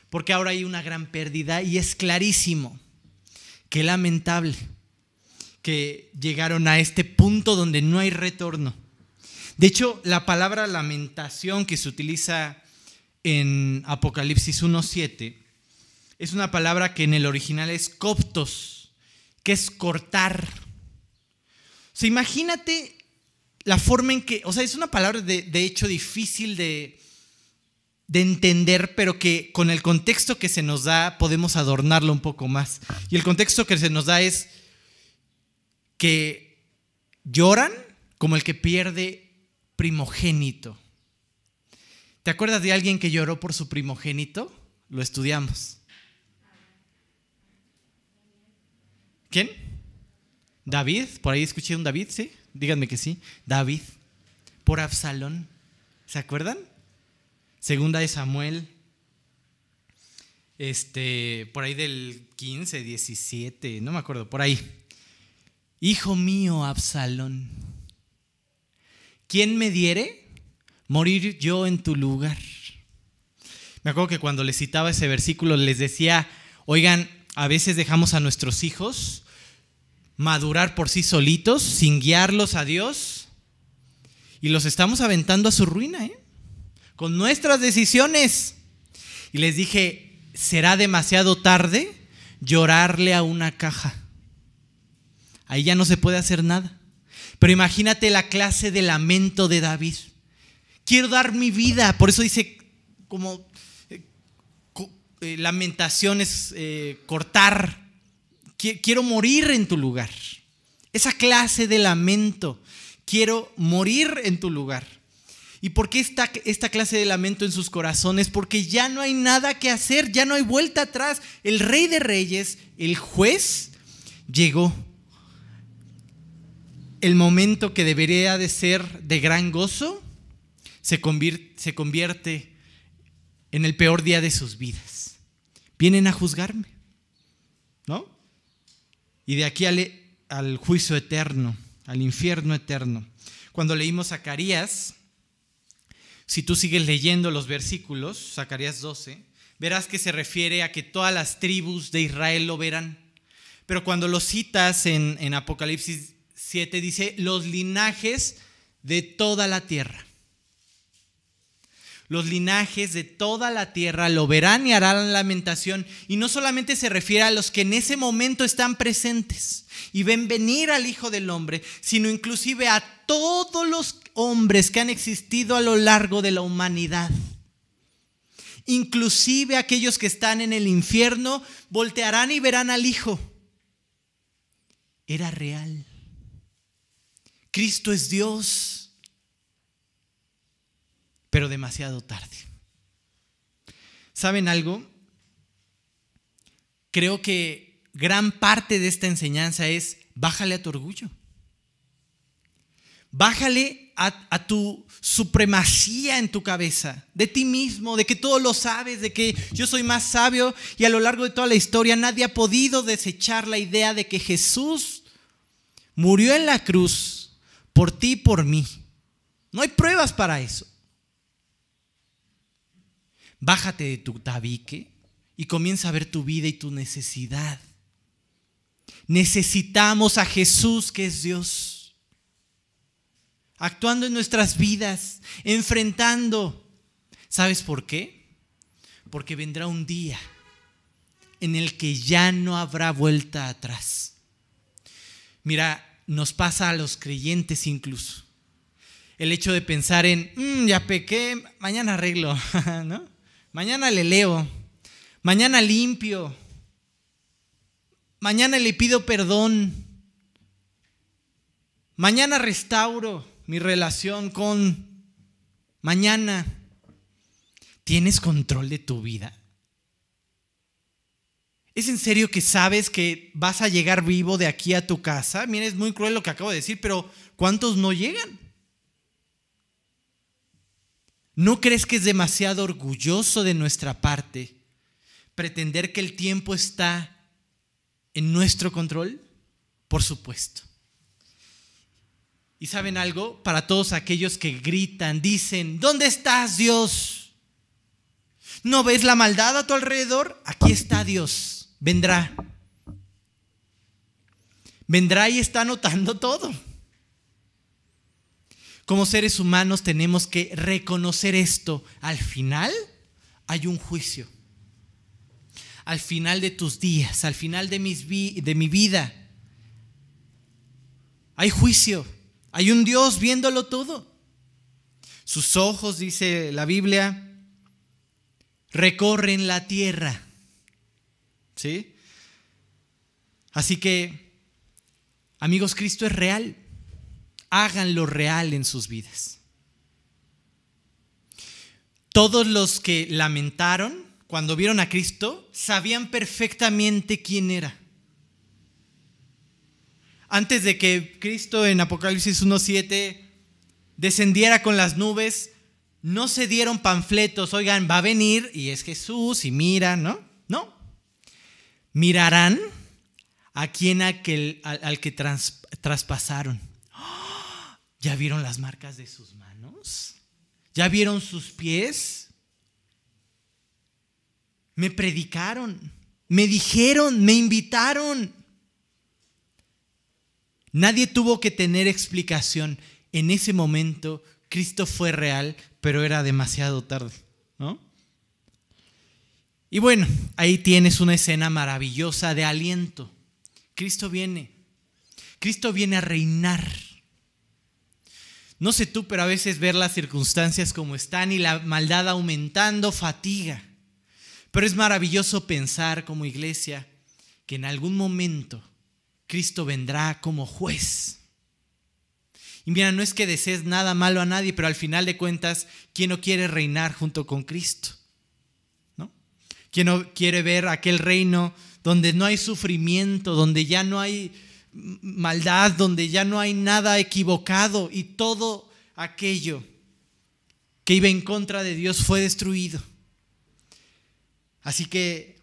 Porque ahora hay una gran pérdida y es clarísimo. Qué lamentable que llegaron a este punto donde no hay retorno. De hecho, la palabra lamentación que se utiliza en Apocalipsis 1.7 es una palabra que en el original es coptos, que es cortar. O sea, imagínate la forma en que, o sea, es una palabra de, de hecho difícil de, de entender, pero que con el contexto que se nos da podemos adornarlo un poco más. Y el contexto que se nos da es que lloran como el que pierde primogénito. ¿Te acuerdas de alguien que lloró por su primogénito? Lo estudiamos. ¿Quién? David. Por ahí escuché un David, ¿sí? Díganme que sí. David. Por Absalón. ¿Se acuerdan? Segunda de Samuel. Este, por ahí del 15, 17, no me acuerdo, por ahí. Hijo mío, Absalón, ¿quién me diere? morir yo en tu lugar. Me acuerdo que cuando les citaba ese versículo les decía, oigan, a veces dejamos a nuestros hijos madurar por sí solitos, sin guiarlos a Dios, y los estamos aventando a su ruina, ¿eh? con nuestras decisiones. Y les dije, será demasiado tarde llorarle a una caja. Ahí ya no se puede hacer nada. Pero imagínate la clase de lamento de David. Quiero dar mi vida. Por eso dice como eh, eh, lamentaciones, eh, cortar. Quiero morir en tu lugar. Esa clase de lamento. Quiero morir en tu lugar. ¿Y por qué está esta clase de lamento en sus corazones? Porque ya no hay nada que hacer, ya no hay vuelta atrás. El rey de reyes, el juez, llegó. El momento que debería de ser de gran gozo se convierte, en el peor día de sus vidas. Vienen a juzgarme, ¿no? Y de aquí al, al juicio eterno, al infierno eterno. Cuando leímos Zacarías, si tú sigues leyendo los versículos, Zacarías 12, verás que se refiere a que todas las tribus de Israel lo verán. Pero cuando lo citas en, en Apocalipsis 7, dice los linajes de toda la tierra. Los linajes de toda la tierra lo verán y harán lamentación. Y no solamente se refiere a los que en ese momento están presentes y ven venir al Hijo del Hombre, sino inclusive a todos los hombres que han existido a lo largo de la humanidad. Inclusive aquellos que están en el infierno voltearán y verán al Hijo. Era real. Cristo es Dios pero demasiado tarde. ¿Saben algo? Creo que gran parte de esta enseñanza es bájale a tu orgullo. Bájale a, tu supremacía en tu cabeza, de ti mismo, de que todo lo sabes, de que yo soy más sabio y a lo largo de toda la historia nadie ha podido desechar la idea de que Jesús murió en la cruz por ti y por mí. No hay pruebas para eso. Bájate de tu tabique y comienza a ver tu vida y tu necesidad. Necesitamos a Jesús que es Dios actuando en nuestras vidas, enfrentando. ¿Sabes por qué? Porque vendrá un día en el que ya no habrá vuelta atrás. Mira, nos pasa a los creyentes incluso. El hecho de pensar en, mm, ya pequé, mañana arreglo, ¿no? Mañana le leo, mañana limpio, mañana le pido perdón, mañana restauro mi relación con mañana. ¿Tienes control de tu vida? ¿Es en serio que sabes que vas a llegar vivo de aquí a tu casa? Mira, es muy cruel lo que acabo de decir, pero ¿cuántos no llegan? ¿No crees que es demasiado orgulloso de nuestra parte pretender que el tiempo está en nuestro control? Por supuesto. ¿Y saben algo? Para todos aquellos que gritan, dicen, ¿dónde estás Dios? ¿No ves la maldad a tu alrededor? Aquí está Dios, vendrá. Vendrá y está notando todo. Como seres humanos tenemos que reconocer esto. Al final hay un juicio. Al final de tus días, al final de, mis de mi vida, hay juicio. Hay un Dios viéndolo todo. Sus ojos, dice la Biblia, recorren la tierra. ¿Sí? Así que, amigos, Cristo es real. Háganlo real en sus vidas. Todos los que lamentaron cuando vieron a Cristo sabían perfectamente quién era. Antes de que Cristo en Apocalipsis 1.7 descendiera con las nubes, no se dieron panfletos, oigan, va a venir y es Jesús y mira, ¿no? Mirarán a quien aquel, al, que traspasaron. ¿Ya vieron las marcas de sus manos? ¿Ya vieron sus pies? Me predicaron, me dijeron, me invitaron. Nadie tuvo que tener explicación. En ese momento Cristo fue real, pero era demasiado tarde. Y bueno, ahí tienes una escena maravillosa de aliento. Cristo viene. Cristo viene a reinar. No sé tú, pero a veces ver las circunstancias como están y la maldad aumentando fatiga. Pero es maravilloso pensar como iglesia que en algún momento Cristo vendrá como juez. Y mira, no es que desees nada malo a nadie, pero al final de cuentas, ¿quién no quiere reinar junto con Cristo? ¿Quién no quiere ver aquel reino donde no hay sufrimiento, donde ya no hay maldad, donde ya no hay nada equivocado y todo aquello que iba en contra de Dios fue destruido? Así que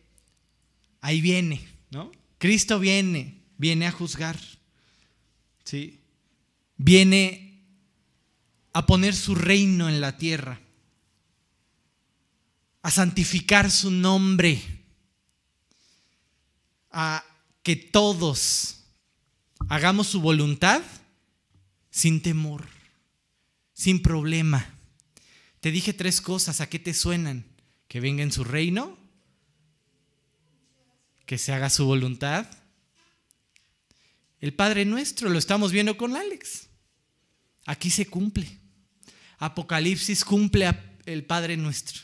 ahí viene, ¿no? Cristo viene viene a juzgar, ¿sí? viene a poner su reino en la tierra, a santificar su nombre, a que todos hagamos su voluntad sin temor, sin problema. Te dije tres cosas, ¿a qué te suenan? Que venga en su reino, que se haga su voluntad el Padre Nuestro, lo estamos viendo con Alex. Aquí se cumple. Apocalipsis cumple el Padre Nuestro.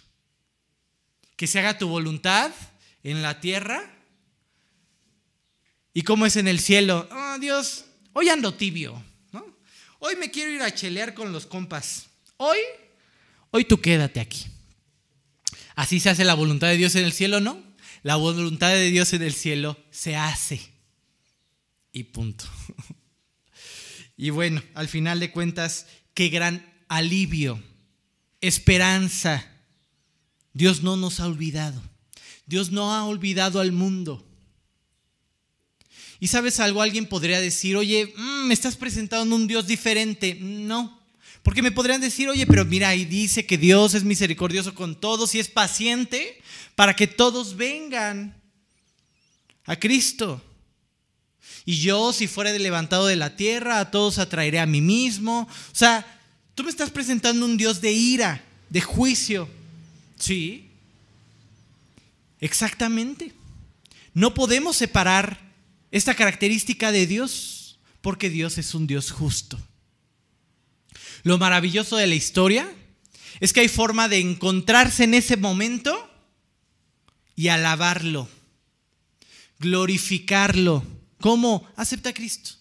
Que se haga tu voluntad en la tierra. ¿Y cómo es en el cielo? Oh, Dios, hoy ando tibio. ¿no? Hoy me quiero ir a chelear con los compas. Hoy, hoy tú quédate aquí. Así se hace la voluntad de Dios en el cielo, ¿no? La voluntad de Dios en el cielo se hace y punto. Y bueno, al final de cuentas, qué gran alivio, esperanza. Dios no nos ha olvidado. Dios no ha olvidado al mundo. Y sabes algo, alguien podría decir, oye, mm, me estás presentando un Dios diferente. No, porque me podrían decir, oye, pero mira, ahí dice que Dios es misericordioso con todos y es paciente para que todos vengan a Cristo. Y yo, si fuera levantado de la tierra, a todos atraeré a mí mismo. O sea, tú me estás presentando un Dios de ira, de juicio. Sí, exactamente. No podemos separar esta característica de Dios porque Dios es un Dios justo. Lo maravilloso de la historia es que hay forma de encontrarse en ese momento y alabarlo, glorificarlo. ¿Cómo? Acepta a Cristo.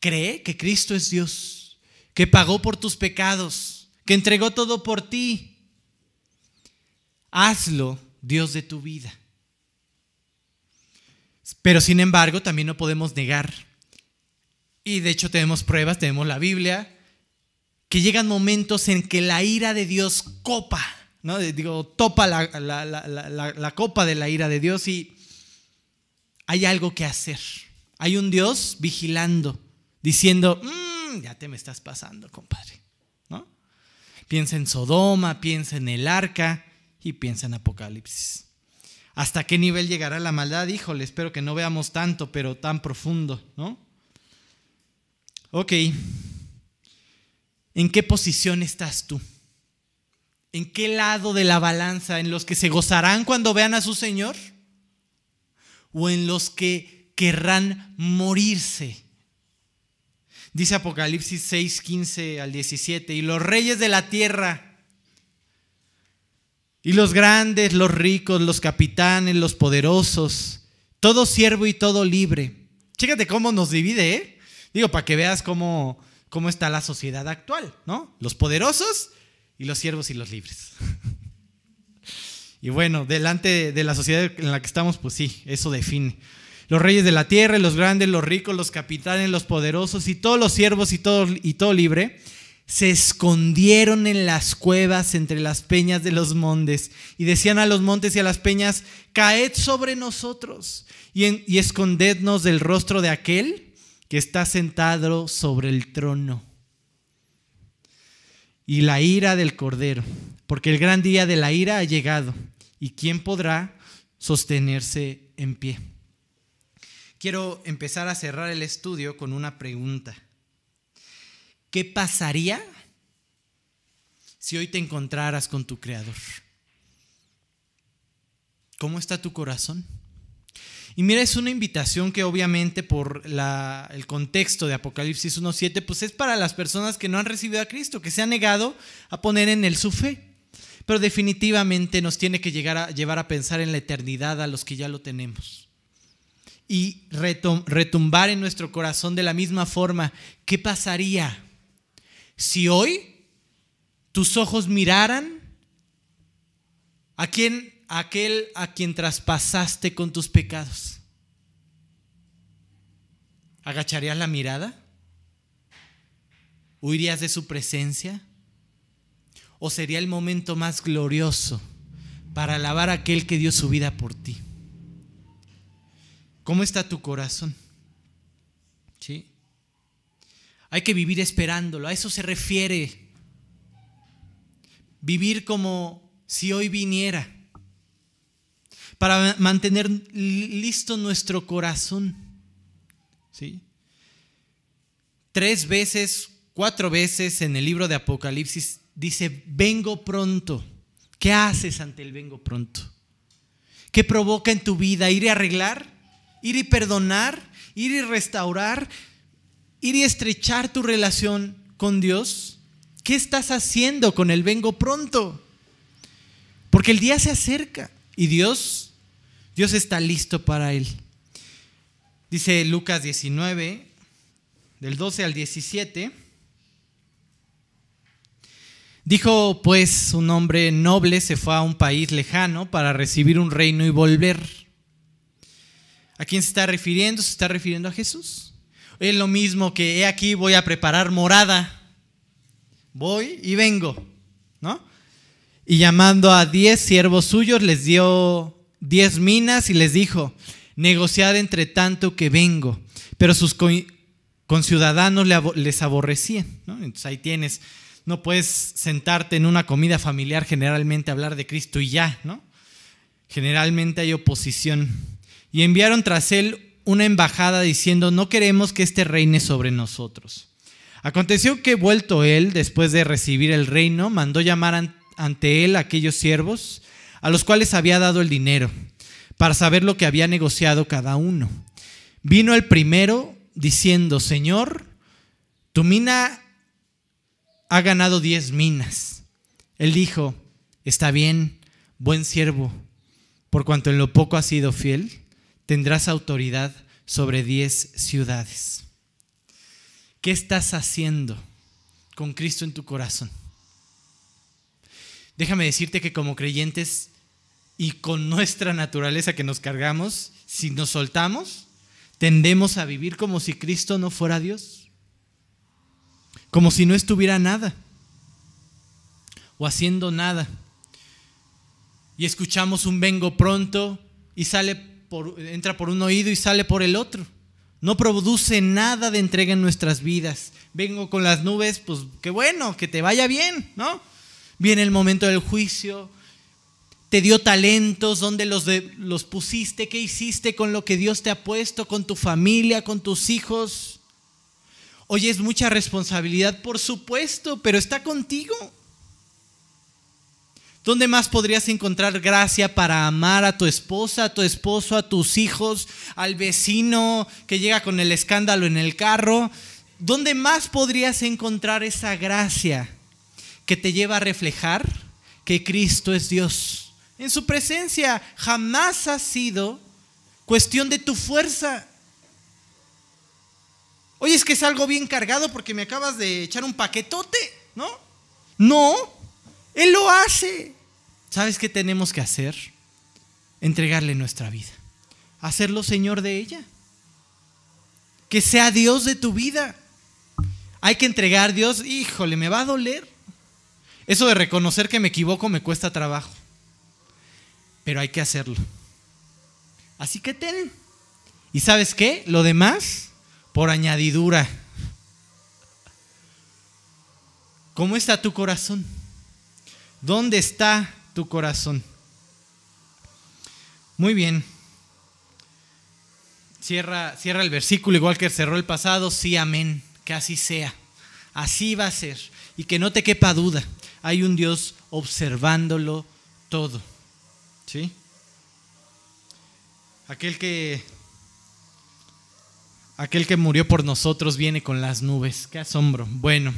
Cree que Cristo es Dios, que pagó por tus pecados, que entregó todo por ti. Hazlo Dios de tu vida. Pero sin embargo, también no podemos negar, y de hecho tenemos pruebas, tenemos la Biblia, que llegan momentos en que la ira de Dios copa, ¿no? Digo, topa la, copa de la ira de Dios y hay algo que hacer. Hay un Dios vigilando, diciendo, mm, ya te me estás pasando, compadre. ¿no? Piensa en Sodoma, piensa en el arca y piensa en Apocalipsis. ¿Hasta qué nivel llegará la maldad? Híjole, espero que no veamos tanto, pero tan profundo, ¿no? Ok. ¿En qué posición estás tú? ¿En qué lado de la balanza? ¿En los que se gozarán cuando vean a su Señor? ¿O en los que querrán morirse? Dice Apocalipsis 6, 15 al 17, y los reyes de la tierra y los grandes, los ricos, los capitanes, los poderosos, todo siervo y todo libre. Chécate cómo nos divide, ¿eh? Digo, para que veas cómo, cómo está la sociedad actual, ¿no? Los poderosos y los siervos y los libres. y bueno, delante de la sociedad en la que estamos, pues sí, eso define. Los reyes de la tierra, los grandes, los ricos, los capitanes, los poderosos y todos los siervos y todo, y todo libre se escondieron en las cuevas entre las peñas de los montes y decían a los montes y a las peñas, caed sobre nosotros y, y escondednos del rostro de aquel que está sentado sobre el trono. Y la ira del cordero, porque el gran día de la ira ha llegado y quién podrá sostenerse en pie. Quiero empezar a cerrar el estudio con una pregunta. ¿Qué pasaría si hoy te encontraras con tu Creador? ¿Cómo está tu corazón? Y mira, es una invitación que obviamente por el contexto de Apocalipsis 1.7, pues es para las personas que no han recibido a Cristo, que se han negado a poner en Él su fe. Pero definitivamente nos tiene que llegar a, llevar a pensar en la eternidad a los que ya lo tenemos. Y retumbar en nuestro corazón de la misma forma, ¿qué pasaría si hoy tus ojos miraran a quien, aquel a quien traspasaste con tus pecados, ¿agacharías la mirada? ¿Huirías de su presencia? ¿O sería el momento más glorioso para alabar a aquel que dio su vida por ti? ¿Cómo está tu corazón? ¿Sí? Hay que vivir esperándolo, a eso se refiere. Vivir como si hoy viniera, para mantener listo nuestro corazón. ¿Sí? Tres veces, cuatro veces en el libro de Apocalipsis dice, vengo pronto. ¿Qué haces ante el vengo pronto? ¿Qué provoca en tu vida? ¿Ir a arreglar? ¿Ir y perdonar? ¿Ir y restaurar? Ir y estrechar tu relación con Dios? ¿Qué estás haciendo con el vengo pronto? Porque el día se acerca y Dios, Dios está listo para él. Dice Lucas 19, del 12 al 17. Dijo pues un hombre noble se fue a un país lejano para recibir un reino y volver. ¿A quién se está refiriendo? Se está refiriendo a Jesús. Es lo mismo que he aquí voy a preparar morada. Voy y vengo, ¿no? Y llamando a diez siervos suyos, les dio diez minas y les dijo, negociad entre tanto que vengo. Pero sus conciudadanos les aborrecían, ¿no? Entonces ahí tienes, no puedes sentarte en una comida familiar generalmente hablar de Cristo y ya, ¿no? Generalmente hay oposición. Y enviaron tras él una embajada diciendo, no queremos que este reine sobre nosotros. Aconteció que vuelto él, después de recibir el reino, mandó llamar ante él a aquellos siervos a los cuales había dado el dinero, para saber lo que había negociado cada uno. Vino el primero diciendo, Señor, tu mina ha ganado diez minas. Él dijo, está bien, buen siervo, por cuanto en lo poco has sido fiel, tendrás autoridad sobre diez ciudades. ¿Qué estás haciendo con Cristo en tu corazón? Déjame decirte que como creyentes y con nuestra naturaleza que nos cargamos, si nos soltamos, tendemos a vivir como si Cristo no fuera Dios, como si no estuviera nada o haciendo nada. Y escuchamos un vengo pronto y sale entra por un oído y sale por el otro. No produce nada de entrega en nuestras vidas. Vengo con las nubes, pues qué bueno, que te vaya bien, ¿no? Viene el momento del juicio, te dio talentos, dónde los, los pusiste, qué hiciste con lo que Dios te ha puesto, con tu familia, con tus hijos. Oye, es mucha responsabilidad, por supuesto, pero está contigo. ¿Dónde más podrías encontrar gracia para amar a tu esposa, a tu esposo, a tus hijos, al vecino que llega con el escándalo en el carro? ¿Dónde más podrías encontrar esa gracia que te lleva a reflejar que Cristo es Dios? en su presencia. Jamás ha sido cuestión de tu fuerza. Oye, es que es algo bien cargado porque me acabas de echar un paquetote, ¿no? No, Él lo hace. ¿Sabes qué tenemos que hacer? Entregarle nuestra vida. Hacerlo Señor de ella. Que sea Dios de tu vida. Hay que entregar a Dios, híjole, me va a doler. Eso de reconocer que me equivoco me cuesta trabajo pero hay que hacerlo. Así que ten. ¿Y sabes qué? Lo demás, por añadidura. ¿Cómo está tu corazón? ¿Dónde está tu corazón? Muy bien. Cierra, cierra el versículo igual que cerró el pasado. Sí, amén. Que así sea. Así va a ser. Y que no te quepa duda. Hay un Dios observándolo todo. ¿Sí? Aquel que aquel que murió por nosotros viene con las nubes. Qué asombro. Bueno,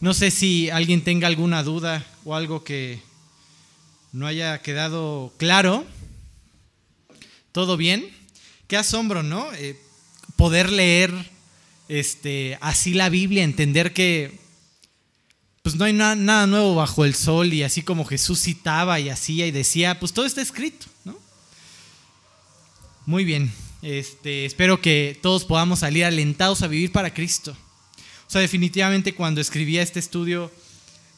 no sé si alguien tenga alguna duda o algo que no haya quedado claro. ¿Todo bien? Qué asombro, ¿no? Eh, poder leer este, así la Biblia, entender que pues no hay nada nuevo bajo el sol y así como Jesús citaba y hacía y decía, pues todo está escrito, ¿no? Muy bien, este, espero que todos podamos salir alentados a vivir para Cristo. O sea, definitivamente cuando escribía este estudio,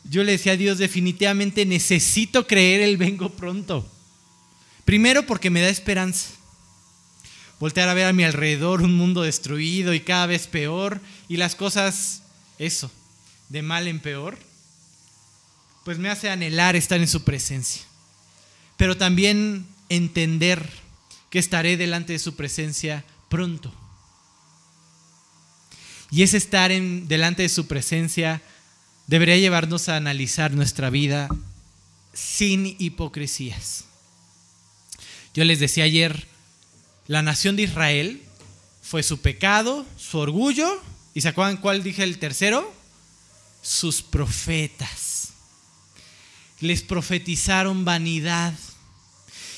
yo le decía a Dios, definitivamente necesito creer el vengo pronto. Primero porque me da esperanza. Voltear a ver a mi alrededor un mundo destruido y cada vez peor y las cosas, eso, de mal en peor, pues me hace anhelar estar en su presencia. Pero también entender que estaré delante de su presencia pronto. Y ese estar en, delante de su presencia debería llevarnos a analizar nuestra vida sin hipocresías. Yo les decía ayer, la nación de Israel fue su pecado, su orgullo, ¿y se acuerdan cuál dije el tercero? sus profetas. Les profetizaron vanidad.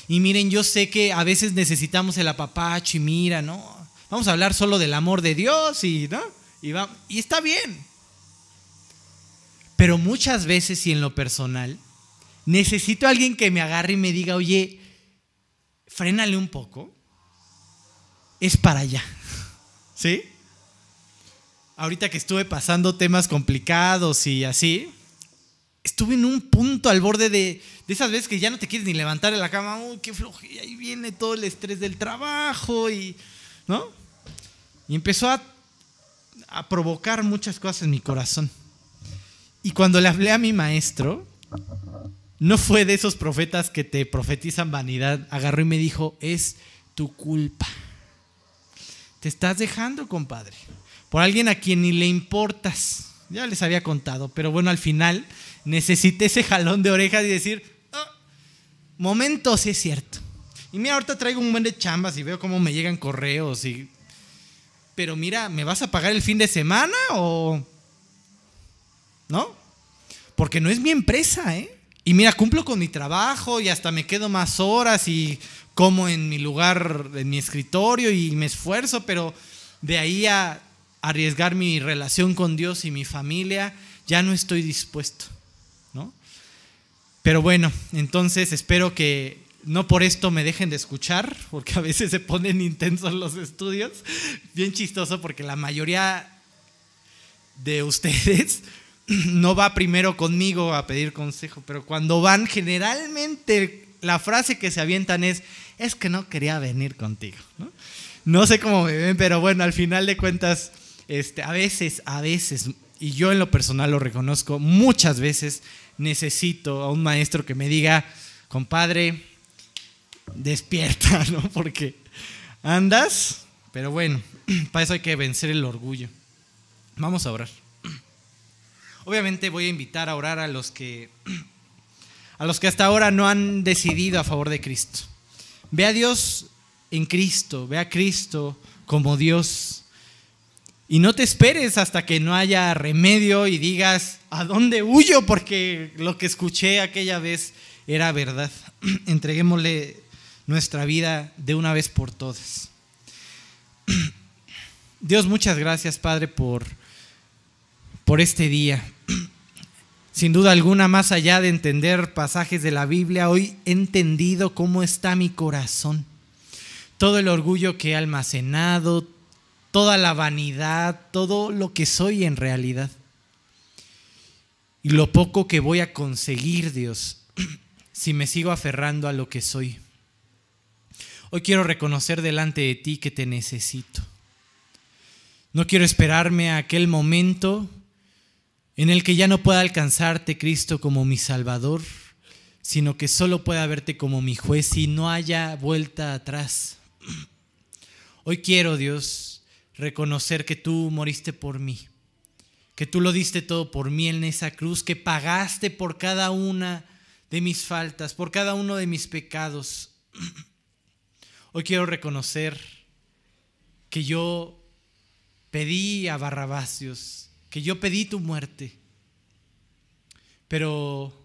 Y miren, yo sé que a veces necesitamos el apapacho y mira, ¿no? Vamos a hablar solo del amor de Dios y, ¿no? Y, está bien. Pero muchas veces y en lo personal, necesito alguien que me agarre y me diga, oye, frénale un poco. Es para allá. ¿Sí? ahorita que estuve pasando temas complicados y así, estuve en un punto al borde de, esas veces que ya no te quieres ni levantar de la cama, uy, qué flojera, ahí viene todo el estrés del trabajo y, ¿no? Y empezó a, a provocar muchas cosas en mi corazón. Y cuando le hablé a mi maestro, no fue de esos profetas que te profetizan vanidad, agarró y me dijo, es tu culpa. Te estás dejando, compadre, por alguien a quien ni le importas. Ya les había contado, pero bueno, al final necesité ese jalón de orejas y decir, oh, momento, sí es cierto. Y mira, ahorita traigo un buen de chambas y veo cómo me llegan correos y... Pero mira, ¿me vas a pagar el fin de semana o...? ¿No? Porque no es mi empresa, ¿eh? Y mira, cumplo con mi trabajo y hasta me quedo más horas y como en mi lugar, en mi escritorio y me esfuerzo, pero de ahí a arriesgar mi relación con Dios y mi familia, ya no estoy dispuesto. Pero bueno, entonces espero que no por esto me dejen de escuchar, porque a veces se ponen intensos los estudios. Bien chistoso porque la mayoría de ustedes no va primero conmigo a pedir consejo, pero cuando van generalmente la frase que se avientan es, es que no quería venir contigo. No, sé cómo me ven, pero bueno, al final de cuentas, este, a veces, a veces, y yo en lo personal lo reconozco, muchas veces necesito a un maestro que me diga, compadre, despierta, ¿no? Porque andas, pero bueno, para eso hay que vencer el orgullo. Vamos a orar. Obviamente voy a invitar a orar a los que a los que hasta ahora no han decidido a favor de Cristo. Ve a Dios en Cristo, ve a Cristo como Dios y no te esperes hasta que no haya remedio y digas, ¿a dónde huyo? Porque lo que escuché aquella vez era verdad. Entreguémosle nuestra vida de una vez por todas. Dios, muchas gracias, Padre, por, por este día. Sin duda alguna, más allá de entender pasajes de la Biblia, hoy he entendido cómo está mi corazón. Todo el orgullo que he almacenado, toda la vanidad, todo lo que soy en realidad. Y lo poco que voy a conseguir, Dios, si me sigo aferrando a lo que soy. Hoy quiero reconocer delante de ti que te necesito. No quiero esperarme a aquel momento en el que ya no pueda alcanzarte, Cristo, como mi Salvador, sino que solo pueda verte como mi juez y no haya vuelta atrás. Hoy quiero, Dios, reconocer que tú moriste por mí, que tú lo diste todo por mí en esa cruz, que pagaste por cada una de mis faltas, por cada uno de mis pecados. Hoy quiero reconocer que yo pedí a Barrabacios, que yo pedí tu muerte, pero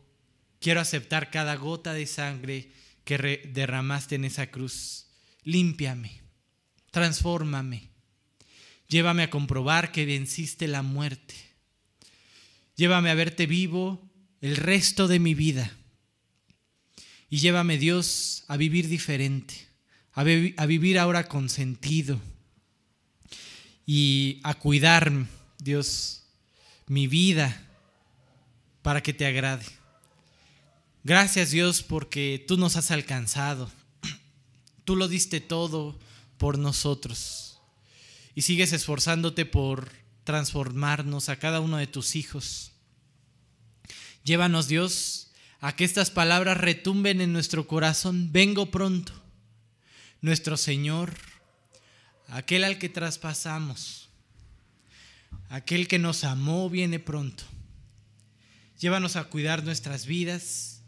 quiero aceptar cada gota de sangre que derramaste en esa cruz. Límpiame, transfórmame Llévame a comprobar que venciste la muerte. Llévame a verte vivo el resto de mi vida. Y llévame, Dios, a vivir diferente, a, vivir ahora con sentido y a cuidar, Dios, mi vida para que te agrade. Gracias, Dios, porque tú nos has alcanzado. Tú lo diste todo por nosotros y sigues esforzándote por transformarnos a cada uno de tus hijos. Llévanos Dios a que estas palabras retumben en nuestro corazón. Vengo pronto. Nuestro Señor, aquel al que traspasamos, aquel que nos amó, viene pronto. Llévanos a cuidar nuestras vidas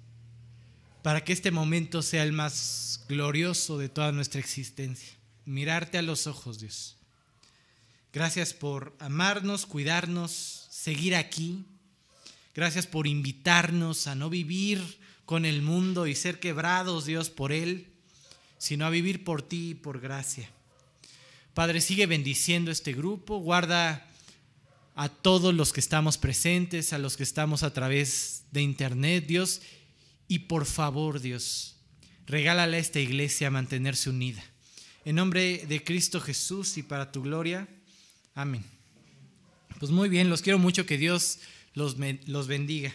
para que este momento sea el más glorioso de toda nuestra existencia. Mirarte a los ojos, Dios Gracias por amarnos, cuidarnos, seguir aquí. Gracias por invitarnos a no vivir con el mundo y ser quebrados, Dios, por Él, sino a vivir por ti y por gracia. Padre, sigue bendiciendo este grupo, guarda a todos los que estamos presentes, a los que estamos a través de internet, Dios, y por favor, Dios, regálale a esta iglesia mantenerse unida. En nombre de Cristo Jesús y para tu gloria. Amén. Pues muy bien, los quiero mucho, que Dios los, los bendiga.